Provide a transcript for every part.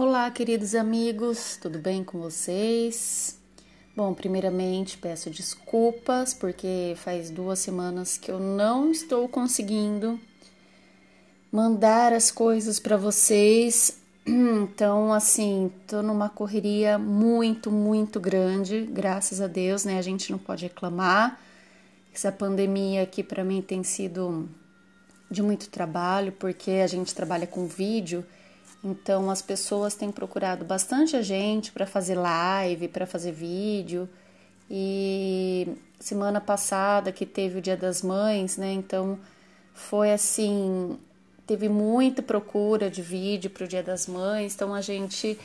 Olá, queridos amigos, tudo bem com vocês? Bom, primeiramente peço desculpas porque faz duas semanas que eu não estou conseguindo mandar as coisas para vocês. Então, assim, tô numa correria muito, muito grande, graças a Deus, né? A gente não pode reclamar. Essa pandemia aqui para mim tem sido de muito trabalho, porque a gente trabalha com vídeo então as pessoas têm procurado bastante a gente para fazer live, para fazer vídeo. E semana passada que teve o Dia das Mães, né? Então foi assim, teve muita procura de vídeo para o Dia das Mães. Então a gente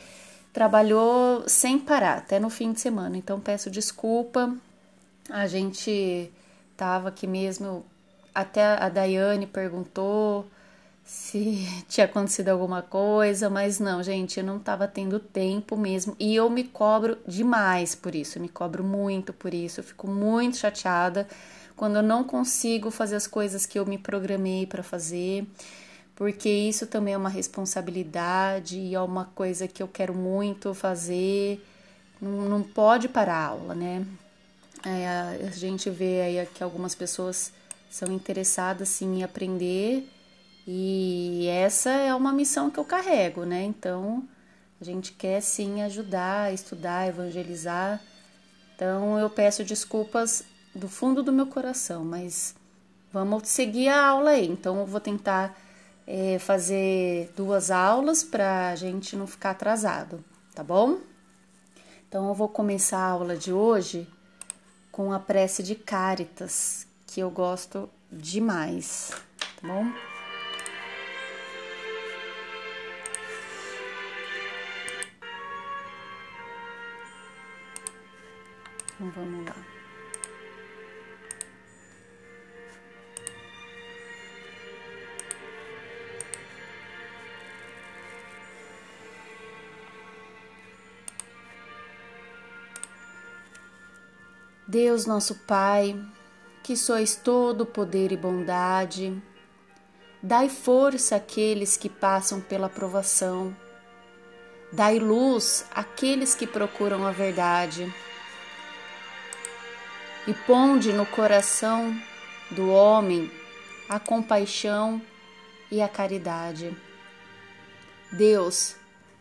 trabalhou sem parar, até no fim de semana. Então peço desculpa. A gente tava aqui mesmo, até a Daiane perguntou se tinha acontecido alguma coisa, mas não, gente, eu não estava tendo tempo mesmo e eu me cobro demais por isso, eu me cobro muito por isso, eu fico muito chateada quando eu não consigo fazer as coisas que eu me programei para fazer, porque isso também é uma responsabilidade e é uma coisa que eu quero muito fazer, não, não pode parar a aula, né? É, a gente vê aí que algumas pessoas são interessadas sim em aprender e essa é uma missão que eu carrego, né? Então, a gente quer sim ajudar, estudar, evangelizar. Então, eu peço desculpas do fundo do meu coração, mas vamos seguir a aula aí. Então, eu vou tentar é, fazer duas aulas para a gente não ficar atrasado, tá bom? Então, eu vou começar a aula de hoje com a prece de Caritas, que eu gosto demais, tá bom? Então vamos lá. Deus nosso Pai, que sois todo poder e bondade, dai força àqueles que passam pela provação, dai luz àqueles que procuram a verdade e ponde no coração do homem a compaixão e a caridade. Deus,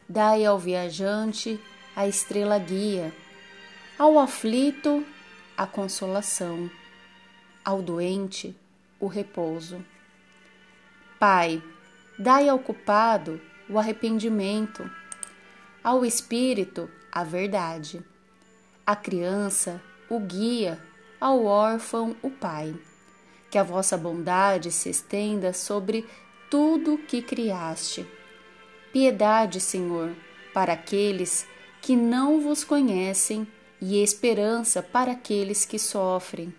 dai ao viajante a estrela guia, ao aflito a consolação, ao doente o repouso. Pai, dai ao culpado o arrependimento, ao espírito a verdade, à criança o guia ao órfão o Pai. Que a vossa bondade se estenda sobre tudo que criaste. Piedade, Senhor, para aqueles que não vos conhecem e esperança para aqueles que sofrem.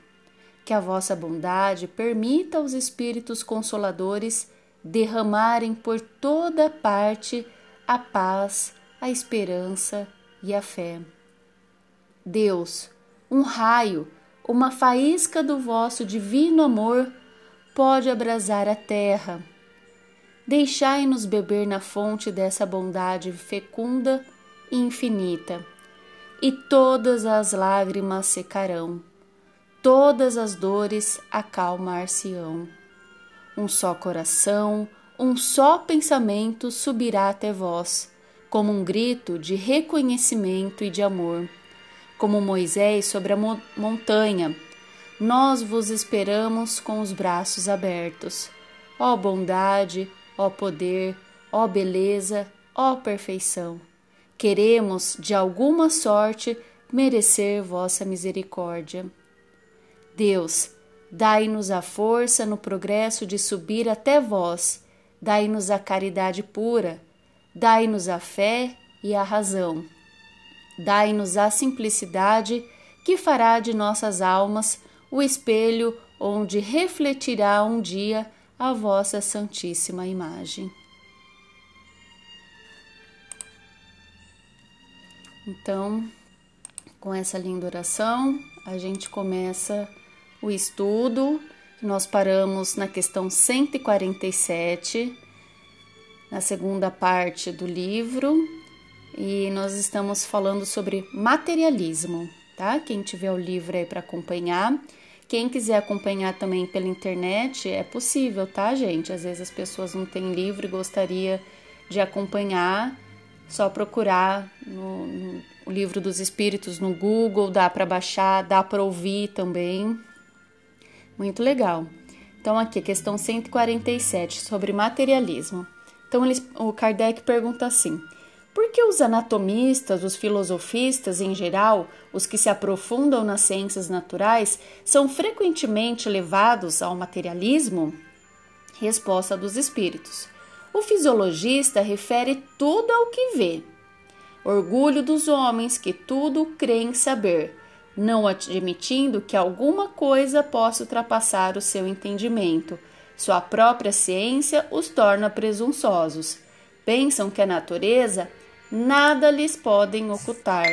Que a vossa bondade permita aos Espíritos Consoladores derramarem por toda parte a paz, a esperança e a fé. Deus, um raio uma faísca do vosso divino amor pode abrasar a terra. Deixai-nos beber na fonte dessa bondade fecunda e infinita, e todas as lágrimas secarão, todas as dores acalmar-se-ão. Um só coração, um só pensamento subirá até vós, como um grito de reconhecimento e de amor como Moisés sobre a montanha. Nós vos esperamos com os braços abertos. Ó bondade, ó poder, ó beleza, ó perfeição. Queremos, de alguma sorte, merecer vossa misericórdia. Deus, dai-nos a força no progresso de subir até vós, dai-nos a caridade pura, dai-nos a fé e a razão Dai-nos a simplicidade que fará de nossas almas o espelho onde refletirá um dia a vossa Santíssima imagem. Então, com essa linda oração, a gente começa o estudo. Nós paramos na questão 147, na segunda parte do livro, e nós estamos falando sobre materialismo, tá? Quem tiver o livro aí para acompanhar. Quem quiser acompanhar também pela internet, é possível, tá, gente? Às vezes as pessoas não têm livro e gostaria de acompanhar, só procurar no, no o livro dos espíritos no Google, dá para baixar, dá para ouvir também. Muito legal. Então, aqui, questão 147, sobre materialismo. Então, o Kardec pergunta assim: por que os anatomistas, os filosofistas em geral, os que se aprofundam nas ciências naturais, são frequentemente levados ao materialismo? Resposta dos espíritos. O fisiologista refere tudo ao que vê. Orgulho dos homens que tudo creem saber, não admitindo que alguma coisa possa ultrapassar o seu entendimento. Sua própria ciência os torna presunçosos. Pensam que a natureza nada lhes podem ocultar.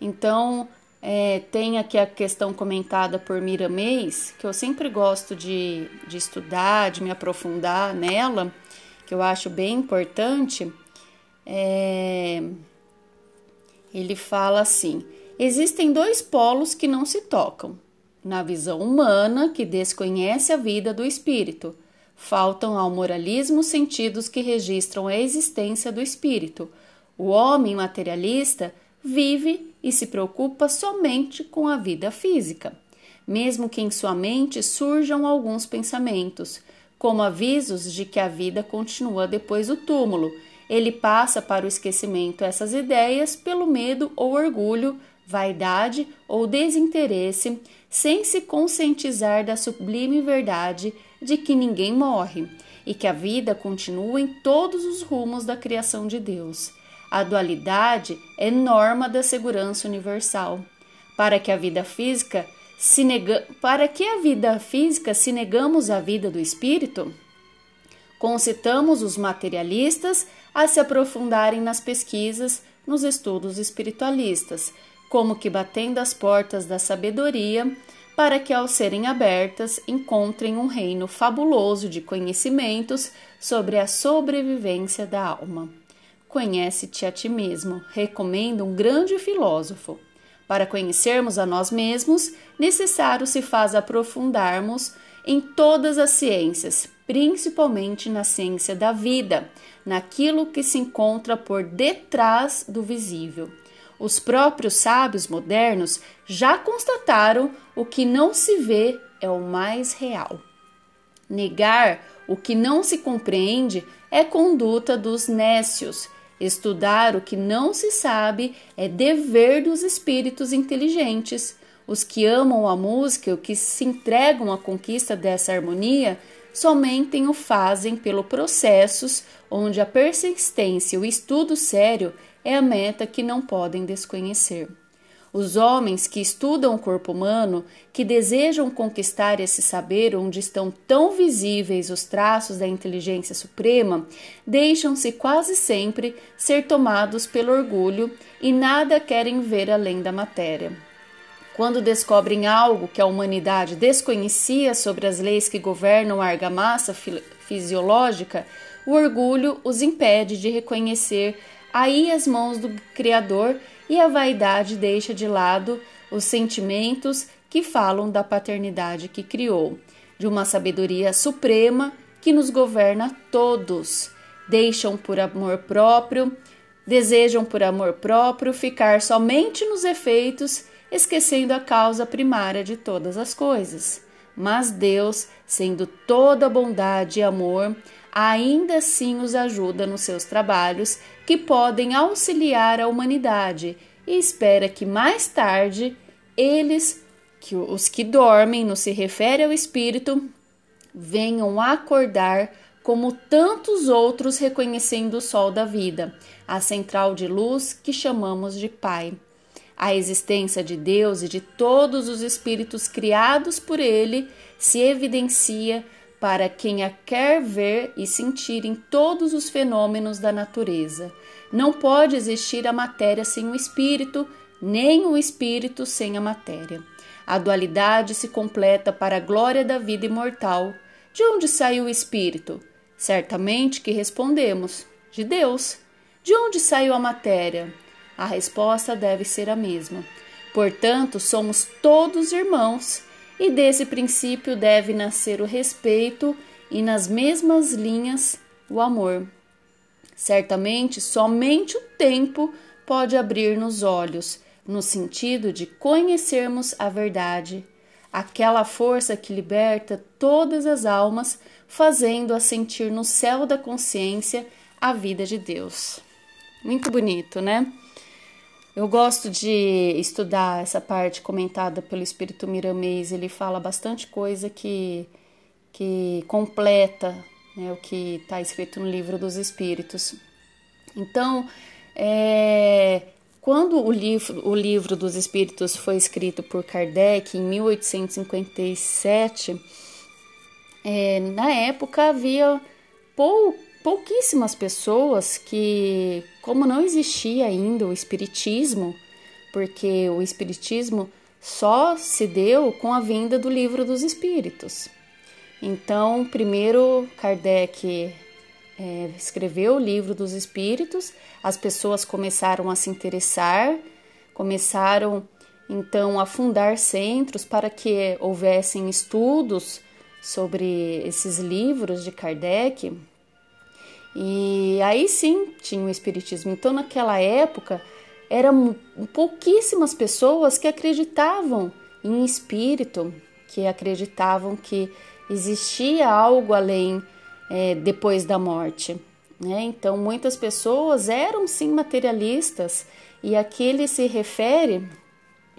Então, é, tem aqui a questão comentada por Miramês, que eu sempre gosto de, de estudar, de me aprofundar nela, que eu acho bem importante. É, ele fala assim: Existem dois polos que não se tocam. Na visão humana, que desconhece a vida do espírito, faltam ao moralismo sentidos que registram a existência do espírito. O homem materialista vive e se preocupa somente com a vida física, mesmo que em sua mente surjam alguns pensamentos, como avisos de que a vida continua depois do túmulo. Ele passa para o esquecimento essas ideias pelo medo ou orgulho vaidade ou desinteresse, sem se conscientizar da sublime verdade de que ninguém morre e que a vida continua em todos os rumos da criação de Deus. A dualidade é norma da segurança universal. Para que a vida física se nega... para que a vida física se negamos a vida do espírito? Concitamos os materialistas a se aprofundarem nas pesquisas, nos estudos espiritualistas, como que batendo as portas da sabedoria, para que, ao serem abertas, encontrem um reino fabuloso de conhecimentos sobre a sobrevivência da alma. Conhece-te a ti mesmo, recomenda um grande filósofo. Para conhecermos a nós mesmos, necessário se faz aprofundarmos em todas as ciências, principalmente na ciência da vida, naquilo que se encontra por detrás do visível os próprios sábios modernos já constataram o que não se vê é o mais real. Negar o que não se compreende é conduta dos nécios. Estudar o que não se sabe é dever dos espíritos inteligentes. Os que amam a música e que se entregam à conquista dessa harmonia somente o fazem pelo processos onde a persistência e o estudo sério é a meta que não podem desconhecer. Os homens que estudam o corpo humano, que desejam conquistar esse saber onde estão tão visíveis os traços da inteligência suprema, deixam-se quase sempre ser tomados pelo orgulho e nada querem ver além da matéria. Quando descobrem algo que a humanidade desconhecia sobre as leis que governam a argamassa fisiológica, o orgulho os impede de reconhecer aí as mãos do Criador e a vaidade deixa de lado os sentimentos que falam da paternidade que criou, de uma sabedoria suprema que nos governa todos. Deixam por amor próprio, desejam por amor próprio ficar somente nos efeitos, esquecendo a causa primária de todas as coisas. Mas Deus, sendo toda bondade e amor, ainda assim os ajuda nos seus trabalhos que podem auxiliar a humanidade e espera que mais tarde eles, que os que dormem, no se refere ao espírito, venham acordar como tantos outros reconhecendo o sol da vida, a central de luz que chamamos de Pai. A existência de Deus e de todos os espíritos criados por ele se evidencia para quem a quer ver e sentir em todos os fenômenos da natureza. Não pode existir a matéria sem o espírito, nem o espírito sem a matéria. A dualidade se completa para a glória da vida imortal. De onde saiu o espírito? Certamente que respondemos: de Deus. De onde saiu a matéria? A resposta deve ser a mesma. Portanto, somos todos irmãos, e desse princípio deve nascer o respeito e, nas mesmas linhas, o amor. Certamente, somente o tempo pode abrir-nos olhos, no sentido de conhecermos a verdade, aquela força que liberta todas as almas, fazendo-a sentir no céu da consciência a vida de Deus. Muito bonito, né? Eu gosto de estudar essa parte comentada pelo Espírito Miramês. Ele fala bastante coisa que, que completa né, o que está escrito no livro dos Espíritos. Então, é, quando o livro, o livro dos Espíritos foi escrito por Kardec em 1857, é, na época havia pou, pouquíssimas pessoas que, como não existia ainda o Espiritismo, porque o Espiritismo só se deu com a vinda do livro dos Espíritos. Então, primeiro Kardec é, escreveu o livro dos Espíritos, as pessoas começaram a se interessar, começaram então a fundar centros para que houvessem estudos sobre esses livros de Kardec e aí sim tinha o Espiritismo. Então, naquela época, eram pouquíssimas pessoas que acreditavam em espírito, que acreditavam que existia algo além é, depois da morte. Né? Então, muitas pessoas eram sim materialistas, e aqui ele se refere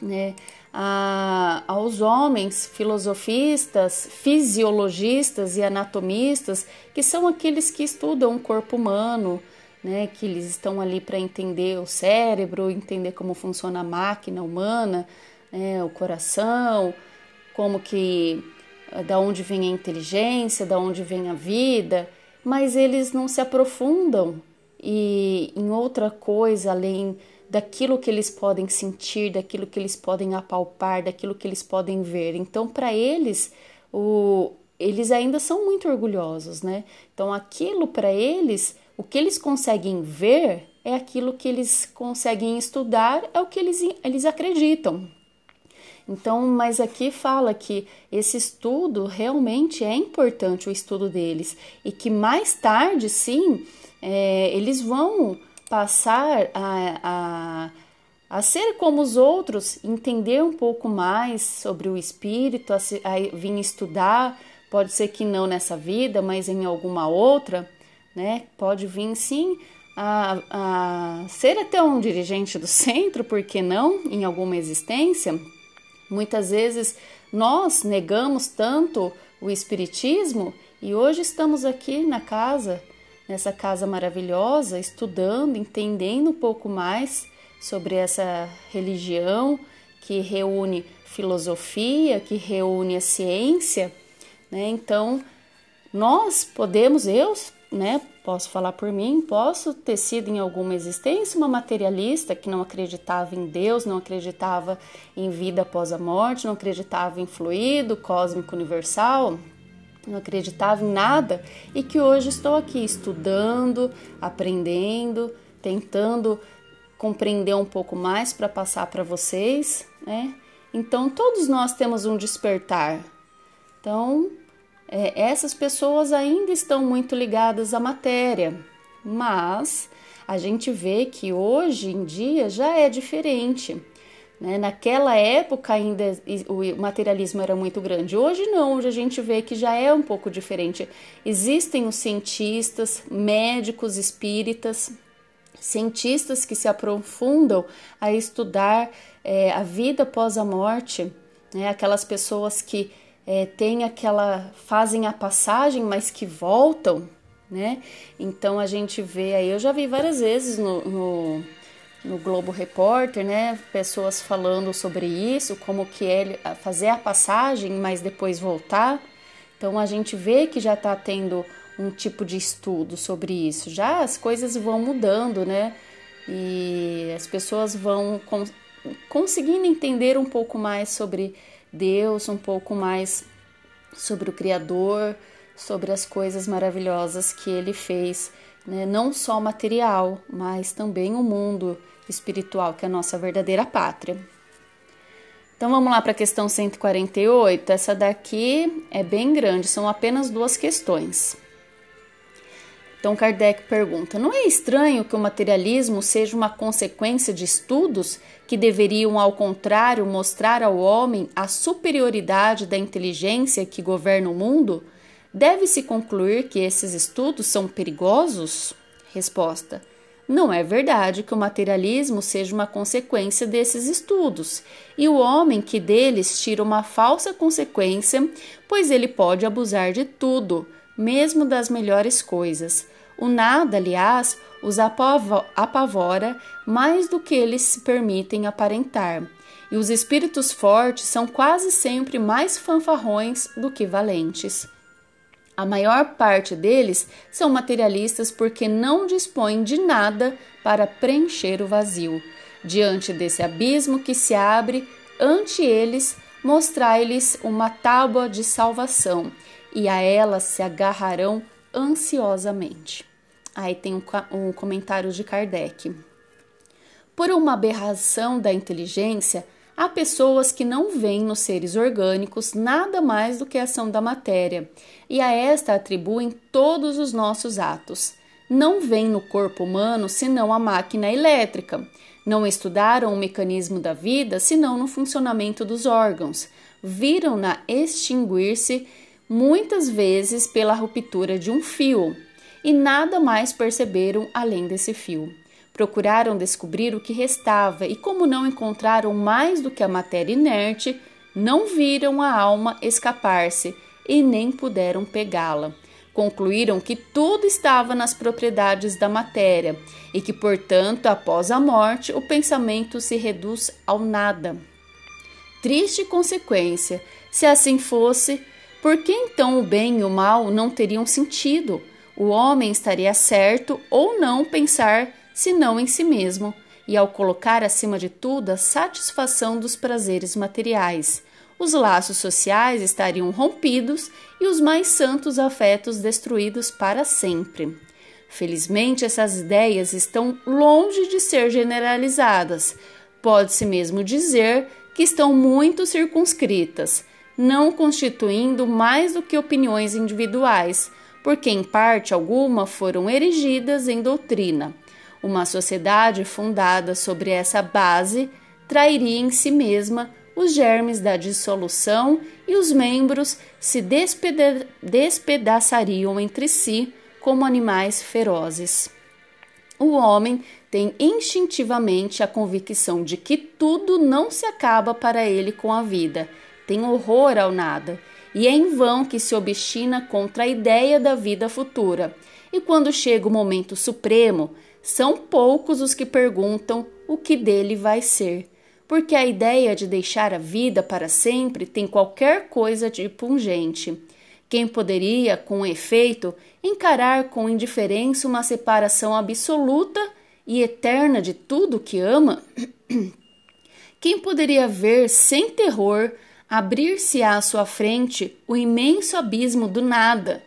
né, a, aos homens filosofistas, fisiologistas e anatomistas, que são aqueles que estudam o corpo humano, né, que eles estão ali para entender o cérebro, entender como funciona a máquina humana, né, o coração, como que da onde vem a inteligência, da onde vem a vida, mas eles não se aprofundam e em outra coisa além daquilo que eles podem sentir, daquilo que eles podem apalpar, daquilo que eles podem ver. Então, para eles, o, eles ainda são muito orgulhosos, né? Então, aquilo para eles, o que eles conseguem ver é aquilo que eles conseguem estudar, é o que eles, eles acreditam. Então, mas aqui fala que esse estudo realmente é importante, o estudo deles, e que mais tarde, sim, é, eles vão passar a, a, a ser como os outros, entender um pouco mais sobre o espírito, a, a vir estudar, pode ser que não nessa vida, mas em alguma outra, né? Pode vir sim a, a ser até um dirigente do centro, por que não, em alguma existência. Muitas vezes nós negamos tanto o espiritismo e hoje estamos aqui na casa nessa casa maravilhosa, estudando, entendendo um pouco mais sobre essa religião que reúne filosofia, que reúne a ciência, né? Então, nós podemos, eu, né, posso falar por mim, posso ter sido em alguma existência uma materialista que não acreditava em Deus, não acreditava em vida após a morte, não acreditava em fluido cósmico universal, não acreditava em nada e que hoje estou aqui estudando, aprendendo, tentando compreender um pouco mais para passar para vocês, né? Então todos nós temos um despertar. Então é, essas pessoas ainda estão muito ligadas à matéria, mas a gente vê que hoje em dia já é diferente. Né? Naquela época ainda o materialismo era muito grande. Hoje não, hoje a gente vê que já é um pouco diferente. Existem os cientistas, médicos espíritas, cientistas que se aprofundam a estudar é, a vida após a morte, né? aquelas pessoas que é, têm aquela fazem a passagem, mas que voltam, né? Então a gente vê aí, eu já vi várias vezes no, no no Globo Repórter, né, pessoas falando sobre isso, como que é fazer a passagem, mas depois voltar. Então a gente vê que já está tendo um tipo de estudo sobre isso. Já as coisas vão mudando, né? E as pessoas vão conseguindo entender um pouco mais sobre Deus, um pouco mais sobre o Criador, sobre as coisas maravilhosas que Ele fez né? não só material, mas também o mundo espiritual, que é a nossa verdadeira pátria. Então vamos lá para a questão 148. Essa daqui é bem grande, são apenas duas questões. Então Kardec pergunta: Não é estranho que o materialismo seja uma consequência de estudos que deveriam, ao contrário, mostrar ao homem a superioridade da inteligência que governa o mundo? Deve-se concluir que esses estudos são perigosos? Resposta: Não é verdade que o materialismo seja uma consequência desses estudos, e o homem que deles tira uma falsa consequência, pois ele pode abusar de tudo, mesmo das melhores coisas. O nada, aliás, os apavora mais do que eles se permitem aparentar. E os espíritos fortes são quase sempre mais fanfarrões do que valentes. A maior parte deles são materialistas porque não dispõem de nada para preencher o vazio. Diante desse abismo que se abre ante eles, mostrai-lhes uma tábua de salvação, e a ela se agarrarão ansiosamente. Aí tem um, um comentário de Kardec. Por uma aberração da inteligência, Há pessoas que não veem nos seres orgânicos nada mais do que a ação da matéria, e a esta atribuem todos os nossos atos. Não veem no corpo humano senão a máquina elétrica. Não estudaram o mecanismo da vida senão no funcionamento dos órgãos. Viram-na extinguir-se muitas vezes pela ruptura de um fio, e nada mais perceberam além desse fio. Procuraram descobrir o que restava e, como não encontraram mais do que a matéria inerte, não viram a alma escapar-se e nem puderam pegá-la. Concluíram que tudo estava nas propriedades da matéria e que, portanto, após a morte, o pensamento se reduz ao nada. Triste consequência! Se assim fosse, por que então o bem e o mal não teriam sentido? O homem estaria certo ou não pensar senão em si mesmo, e ao colocar acima de tudo a satisfação dos prazeres materiais. Os laços sociais estariam rompidos e os mais santos afetos destruídos para sempre. Felizmente, essas ideias estão longe de ser generalizadas. Pode-se mesmo dizer que estão muito circunscritas, não constituindo mais do que opiniões individuais, porque em parte alguma foram erigidas em doutrina uma sociedade fundada sobre essa base trairia em si mesma os germes da dissolução e os membros se despeda despedaçariam entre si como animais ferozes. O homem tem instintivamente a convicção de que tudo não se acaba para ele com a vida, tem horror ao nada, e é em vão que se obstina contra a ideia da vida futura. E quando chega o momento supremo, são poucos os que perguntam o que dele vai ser, porque a ideia de deixar a vida para sempre tem qualquer coisa de pungente. Quem poderia, com efeito, encarar com indiferença uma separação absoluta e eterna de tudo que ama? Quem poderia ver sem terror abrir-se à sua frente o imenso abismo do nada?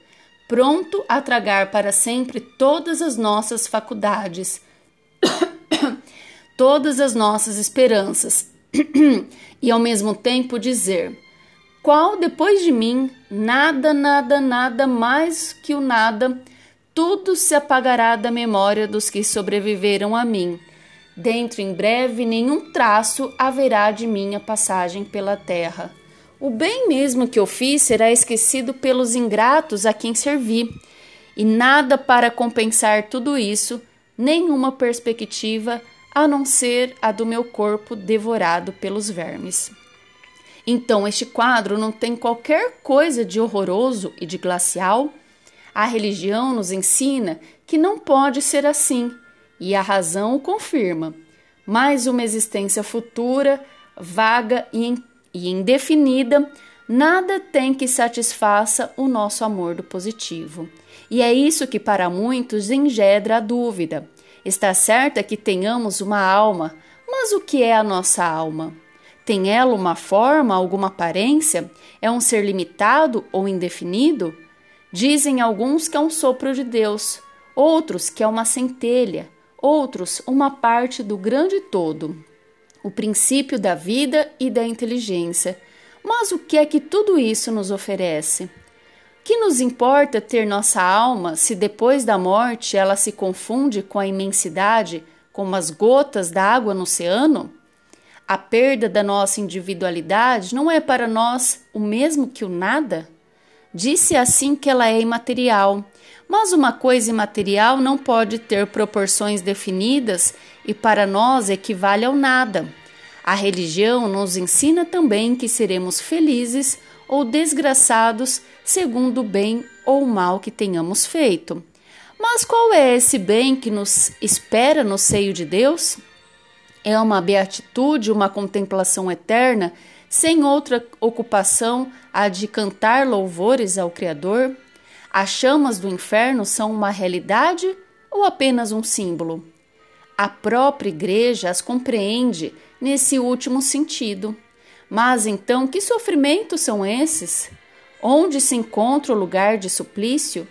Pronto a tragar para sempre todas as nossas faculdades, todas as nossas esperanças, e ao mesmo tempo dizer: Qual depois de mim, nada, nada, nada mais que o nada, tudo se apagará da memória dos que sobreviveram a mim. Dentro em breve, nenhum traço haverá de minha passagem pela terra. O bem mesmo que eu fiz será esquecido pelos ingratos a quem servi, e nada para compensar tudo isso, nenhuma perspectiva a não ser a do meu corpo devorado pelos vermes. Então, este quadro não tem qualquer coisa de horroroso e de glacial? A religião nos ensina que não pode ser assim, e a razão o confirma. Mas uma existência futura, vaga e e indefinida, nada tem que satisfaça o nosso amor do positivo. E é isso que para muitos engendra a dúvida. Está certa que tenhamos uma alma, mas o que é a nossa alma? Tem ela uma forma, alguma aparência? É um ser limitado ou indefinido? Dizem alguns que é um sopro de Deus, outros que é uma centelha, outros uma parte do grande todo, o princípio da vida e da inteligência. Mas o que é que tudo isso nos oferece? Que nos importa ter nossa alma se depois da morte ela se confunde com a imensidade, como as gotas d'água no oceano? A perda da nossa individualidade não é para nós o mesmo que o nada? Disse assim que ela é imaterial, mas uma coisa imaterial não pode ter proporções definidas e para nós equivale ao nada. A religião nos ensina também que seremos felizes ou desgraçados segundo o bem ou mal que tenhamos feito. Mas qual é esse bem que nos espera no seio de Deus? É uma beatitude, uma contemplação eterna, sem outra ocupação a de cantar louvores ao Criador? As chamas do inferno são uma realidade ou apenas um símbolo? A própria Igreja as compreende nesse último sentido. Mas então, que sofrimentos são esses? Onde se encontra o lugar de suplício?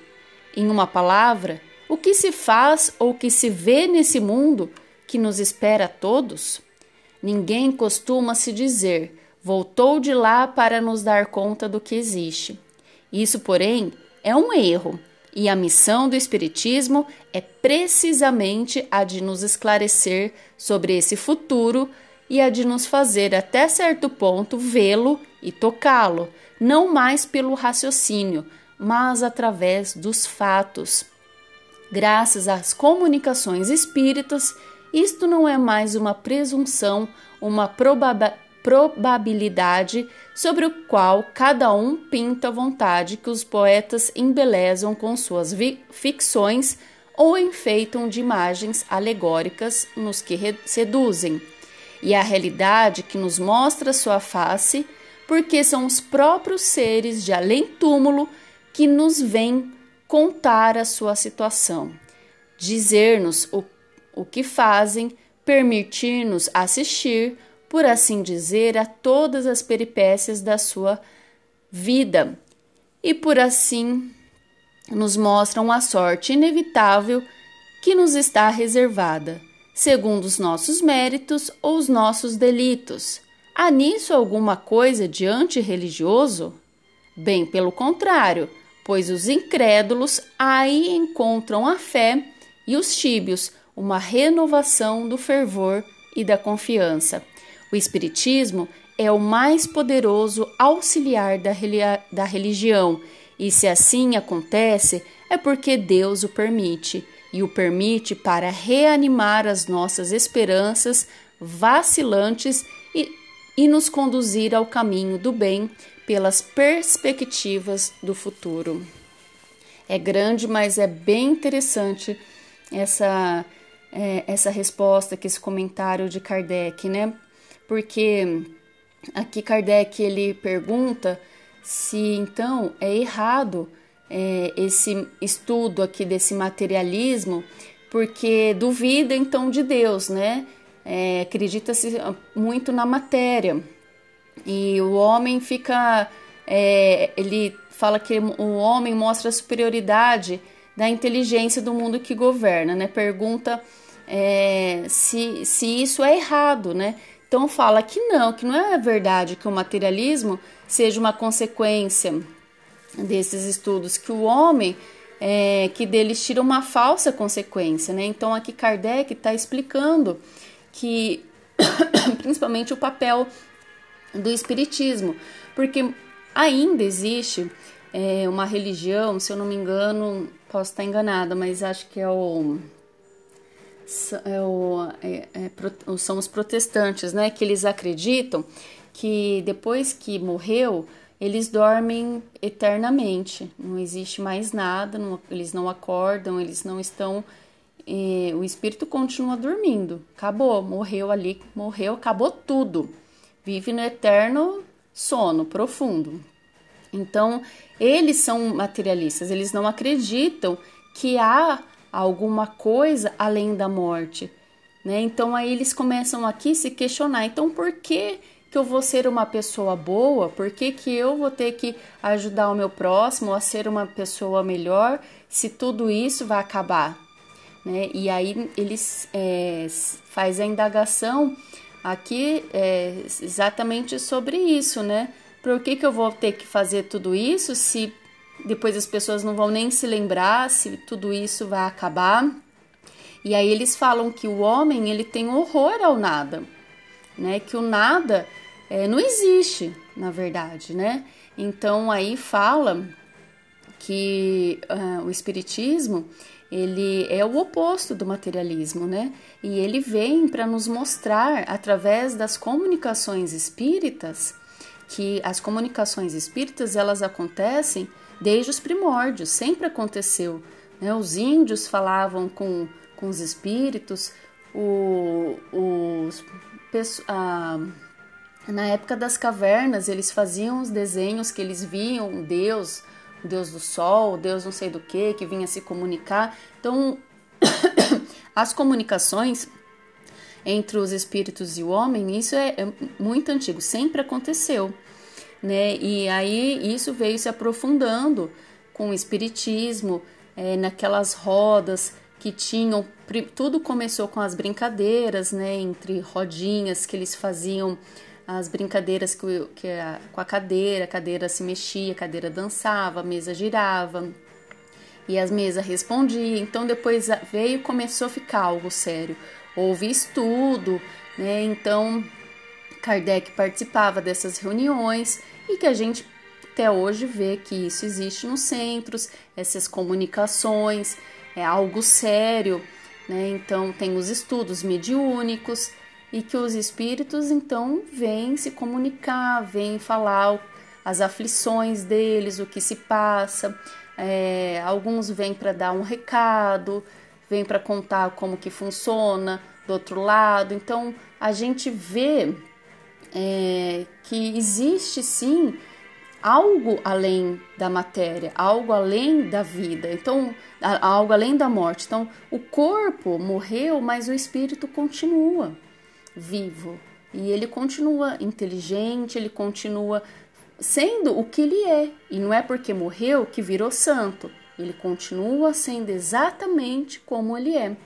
Em uma palavra, o que se faz ou que se vê nesse mundo que nos espera a todos? Ninguém costuma se dizer, voltou de lá para nos dar conta do que existe. Isso, porém, é um erro, e a missão do Espiritismo é precisamente a de nos esclarecer sobre esse futuro e a de nos fazer até certo ponto vê-lo e tocá-lo, não mais pelo raciocínio, mas através dos fatos. Graças às comunicações espíritas, isto não é mais uma presunção, uma probab probabilidade sobre o qual cada um pinta a vontade que os poetas embelezam com suas ficções ou enfeitam de imagens alegóricas nos que seduzem e a realidade que nos mostra sua face, porque são os próprios seres de além-túmulo que nos vêm contar a sua situação, dizer-nos o, o que fazem, permitir-nos assistir, por assim dizer, a todas as peripécias da sua vida. E por assim nos mostram a sorte inevitável que nos está reservada segundo os nossos méritos ou os nossos delitos. Há nisso alguma coisa de antirreligioso? Bem pelo contrário, pois os incrédulos aí encontram a fé e os tíbios uma renovação do fervor e da confiança. O Espiritismo é o mais poderoso auxiliar da, da religião, e se assim acontece, é porque Deus o permite e o permite para reanimar as nossas esperanças vacilantes e, e nos conduzir ao caminho do bem pelas perspectivas do futuro. É grande, mas é bem interessante essa, é, essa resposta, que esse comentário de Kardec, né? Porque aqui Kardec ele pergunta se então é errado é, esse estudo aqui desse materialismo, porque duvida então de Deus, né? É, Acredita-se muito na matéria e o homem fica, é, ele fala que o homem mostra a superioridade da inteligência do mundo que governa, né? Pergunta é, se, se isso é errado, né? Então fala que não, que não é verdade que o materialismo seja uma consequência desses estudos que o homem é, que deles tira uma falsa consequência, né? Então aqui Kardec está explicando que principalmente o papel do espiritismo, porque ainda existe é, uma religião, se eu não me engano, posso estar enganada, mas acho que é o, é o é, é, são os protestantes, né? Que eles acreditam que depois que morreu eles dormem eternamente, não existe mais nada, não, eles não acordam, eles não estão. Eh, o espírito continua dormindo, acabou, morreu ali, morreu, acabou tudo. Vive no eterno sono profundo. Então, eles são materialistas, eles não acreditam que há alguma coisa além da morte. Né? Então, aí eles começam aqui a se questionar: então, por que que eu vou ser uma pessoa boa? Por que, que eu vou ter que ajudar o meu próximo a ser uma pessoa melhor se tudo isso vai acabar? Né? E aí eles é, faz a indagação aqui é, exatamente sobre isso, né? Por que, que eu vou ter que fazer tudo isso se depois as pessoas não vão nem se lembrar se tudo isso vai acabar? E aí eles falam que o homem ele tem horror ao nada, né? Que o nada é, não existe, na verdade, né? Então aí fala que uh, o espiritismo ele é o oposto do materialismo, né? E ele vem para nos mostrar através das comunicações espíritas que as comunicações espíritas elas acontecem desde os primórdios, sempre aconteceu. Né? Os índios falavam com, com os espíritos, o, os, a, na época das cavernas eles faziam os desenhos que eles viam Deus o deus do sol, o deus não sei do que, que vinha se comunicar. Então, as comunicações entre os espíritos e o homem, isso é, é muito antigo, sempre aconteceu, né? E aí isso veio se aprofundando com o espiritismo, é, naquelas rodas que tinham, tudo começou com as brincadeiras, né? Entre rodinhas que eles faziam as brincadeiras que, que a, com a cadeira, a cadeira se mexia, a cadeira dançava, a mesa girava e as mesas respondiam. Então depois veio começou a ficar algo sério. Houve estudo, né? Então Kardec participava dessas reuniões e que a gente até hoje vê que isso existe nos centros, essas comunicações, é algo sério, né? Então tem os estudos mediúnicos e que os espíritos então vêm se comunicar, vêm falar as aflições deles, o que se passa. É, alguns vêm para dar um recado, vêm para contar como que funciona do outro lado. Então a gente vê é, que existe sim algo além da matéria, algo além da vida, então algo além da morte. Então o corpo morreu, mas o espírito continua vivo. E ele continua inteligente, ele continua sendo o que ele é. E não é porque morreu que virou santo. Ele continua sendo exatamente como ele é.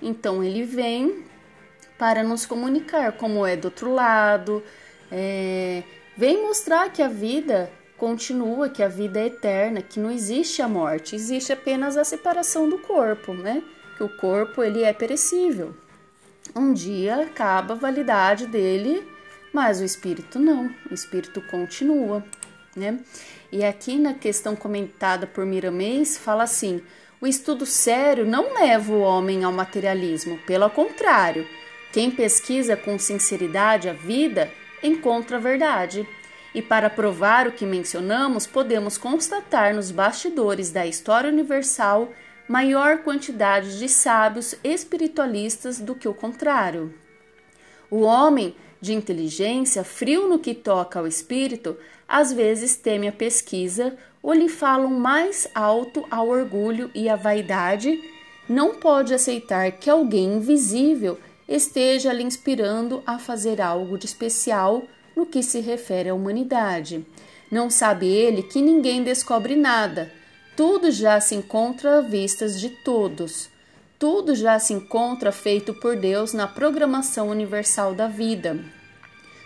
Então ele vem para nos comunicar como é do outro lado, é, vem mostrar que a vida continua, que a vida é eterna, que não existe a morte, existe apenas a separação do corpo, né? Que o corpo ele é perecível um dia acaba a validade dele, mas o espírito não, o espírito continua, né? E aqui na questão comentada por Miramês fala assim: o estudo sério não leva o homem ao materialismo, pelo contrário, quem pesquisa com sinceridade a vida encontra a verdade. E para provar o que mencionamos, podemos constatar nos bastidores da história universal maior quantidade de sábios espiritualistas do que o contrário. O homem de inteligência, frio no que toca ao espírito, às vezes teme a pesquisa ou lhe falam mais alto ao orgulho e à vaidade, não pode aceitar que alguém invisível esteja lhe inspirando a fazer algo de especial no que se refere à humanidade. Não sabe ele que ninguém descobre nada, tudo já se encontra à vistas de todos. Tudo já se encontra feito por Deus na programação universal da vida.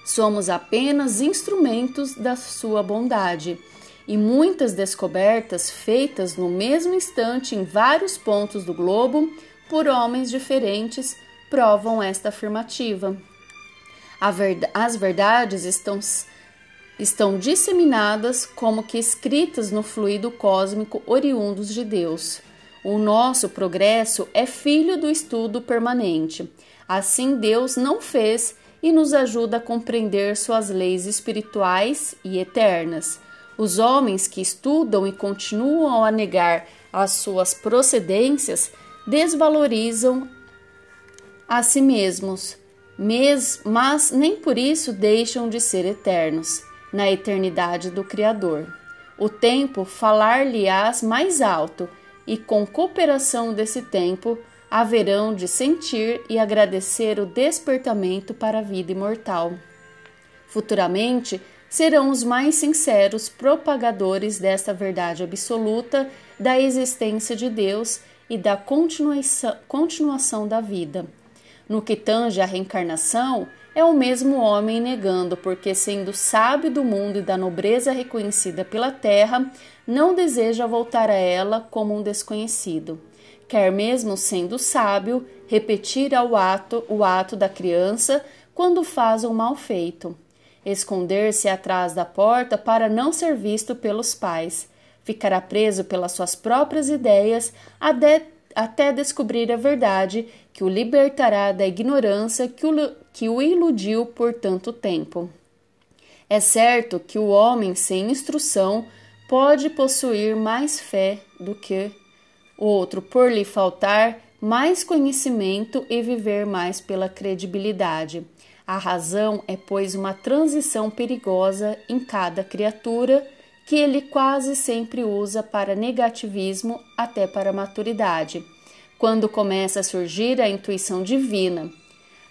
Somos apenas instrumentos da sua bondade. E muitas descobertas feitas no mesmo instante em vários pontos do globo por homens diferentes provam esta afirmativa. As verdades estão estão disseminadas como que escritas no fluido cósmico oriundos de Deus. O nosso progresso é filho do estudo permanente. Assim, Deus não fez e nos ajuda a compreender suas leis espirituais e eternas. Os homens que estudam e continuam a negar as suas procedências desvalorizam a si mesmos, mas nem por isso deixam de ser eternos na eternidade do Criador. O tempo falar-lhe-ás mais alto, e com cooperação desse tempo haverão de sentir e agradecer o despertamento para a vida imortal. Futuramente, serão os mais sinceros propagadores desta verdade absoluta da existência de Deus e da continuação, da vida. No que tange à reencarnação, é o mesmo homem negando, porque, sendo sábio do mundo e da nobreza reconhecida pela terra, não deseja voltar a ela como um desconhecido. Quer mesmo sendo sábio, repetir ao ato o ato da criança quando faz um mal feito. Esconder-se atrás da porta para não ser visto pelos pais. Ficará preso pelas suas próprias ideias até descobrir a verdade que o libertará da ignorância que o, que o iludiu por tanto tempo. É certo que o homem sem instrução pode possuir mais fé do que o outro, por lhe faltar mais conhecimento e viver mais pela credibilidade. A razão é, pois, uma transição perigosa em cada criatura que ele quase sempre usa para negativismo até para maturidade, quando começa a surgir a intuição divina.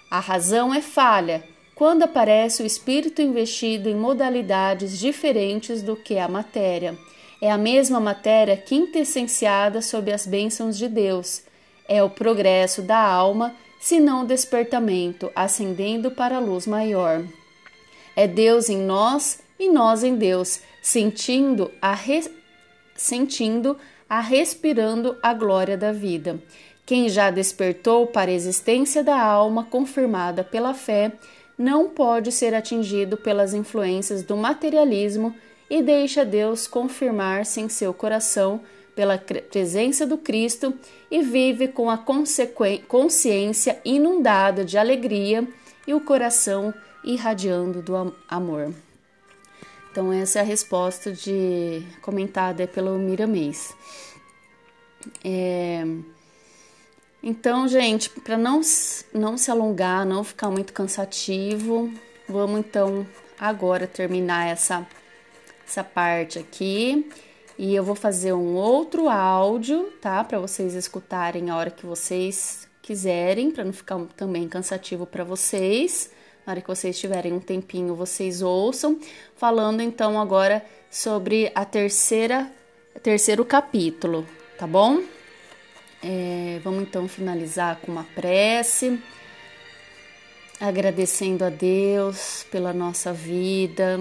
A razão é falha quando aparece o espírito investido em modalidades diferentes do que a matéria. É a mesma matéria quintessenciada sob as bênçãos de Deus. É o progresso da alma, se não o despertamento, ascendendo para a luz maior. É Deus em nós e nós em Deus, sentindo a, re... sentindo a respirando a glória da vida. Quem já despertou para a existência da alma confirmada pela fé não pode ser atingido pelas influências do materialismo e deixa Deus confirmar-se em seu coração pela presença do Cristo e vive com a consciência inundada de alegria e o coração irradiando do amor. Então, essa é a resposta de comentada pelo Miramês. É, então, gente, para não, não se alongar, não ficar muito cansativo, vamos então agora terminar essa, essa parte aqui. E eu vou fazer um outro áudio, tá? Para vocês escutarem a hora que vocês quiserem, para não ficar também cansativo para vocês. Na hora que vocês tiverem um tempinho, vocês ouçam. Falando então agora sobre a terceira, terceiro capítulo, tá bom? É, vamos então finalizar com uma prece, agradecendo a Deus pela nossa vida,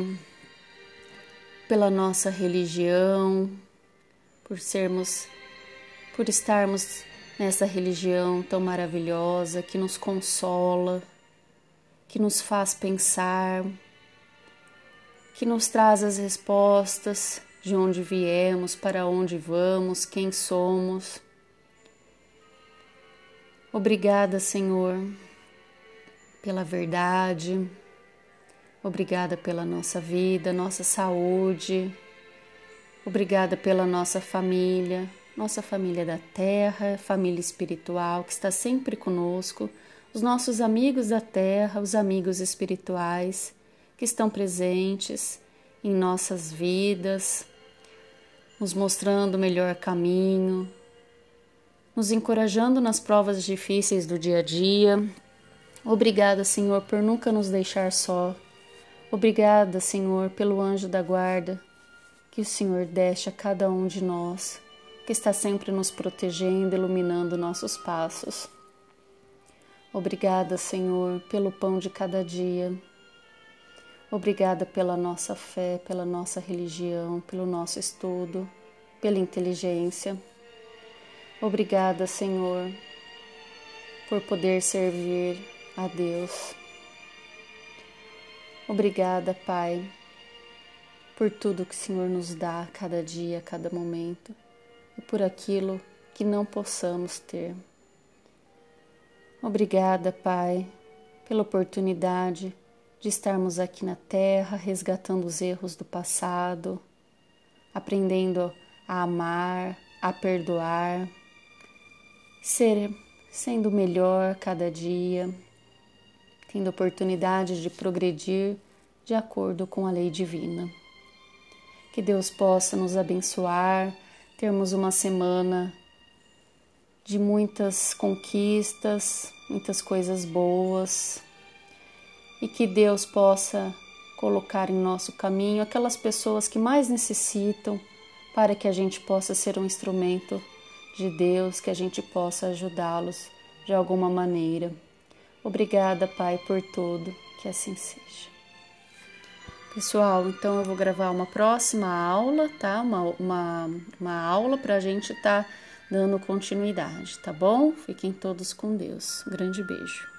pela nossa religião, por sermos, por estarmos nessa religião tão maravilhosa que nos consola, que nos faz pensar, que nos traz as respostas de onde viemos, para onde vamos, quem somos. Obrigada, Senhor, pela verdade. Obrigada pela nossa vida, nossa saúde. Obrigada pela nossa família, nossa família da terra, família espiritual que está sempre conosco, os nossos amigos da terra, os amigos espirituais que estão presentes em nossas vidas, nos mostrando o melhor caminho, nos encorajando nas provas difíceis do dia a dia. Obrigada, Senhor, por nunca nos deixar só. Obrigada, Senhor, pelo anjo da guarda que o Senhor deste a cada um de nós, que está sempre nos protegendo, iluminando nossos passos. Obrigada, Senhor, pelo pão de cada dia. Obrigada pela nossa fé, pela nossa religião, pelo nosso estudo, pela inteligência. Obrigada, Senhor, por poder servir a Deus. Obrigada, Pai, por tudo que o Senhor nos dá a cada dia, a cada momento e por aquilo que não possamos ter. Obrigada, Pai, pela oportunidade de estarmos aqui na Terra, resgatando os erros do passado, aprendendo a amar, a perdoar ser sendo melhor cada dia, tendo oportunidade de progredir de acordo com a lei divina. Que Deus possa nos abençoar, termos uma semana de muitas conquistas, muitas coisas boas e que Deus possa colocar em nosso caminho aquelas pessoas que mais necessitam, para que a gente possa ser um instrumento de Deus, que a gente possa ajudá-los de alguma maneira. Obrigada, Pai, por tudo, que assim seja. Pessoal, então eu vou gravar uma próxima aula, tá? Uma, uma, uma aula para a gente estar tá dando continuidade, tá bom? Fiquem todos com Deus. Grande beijo.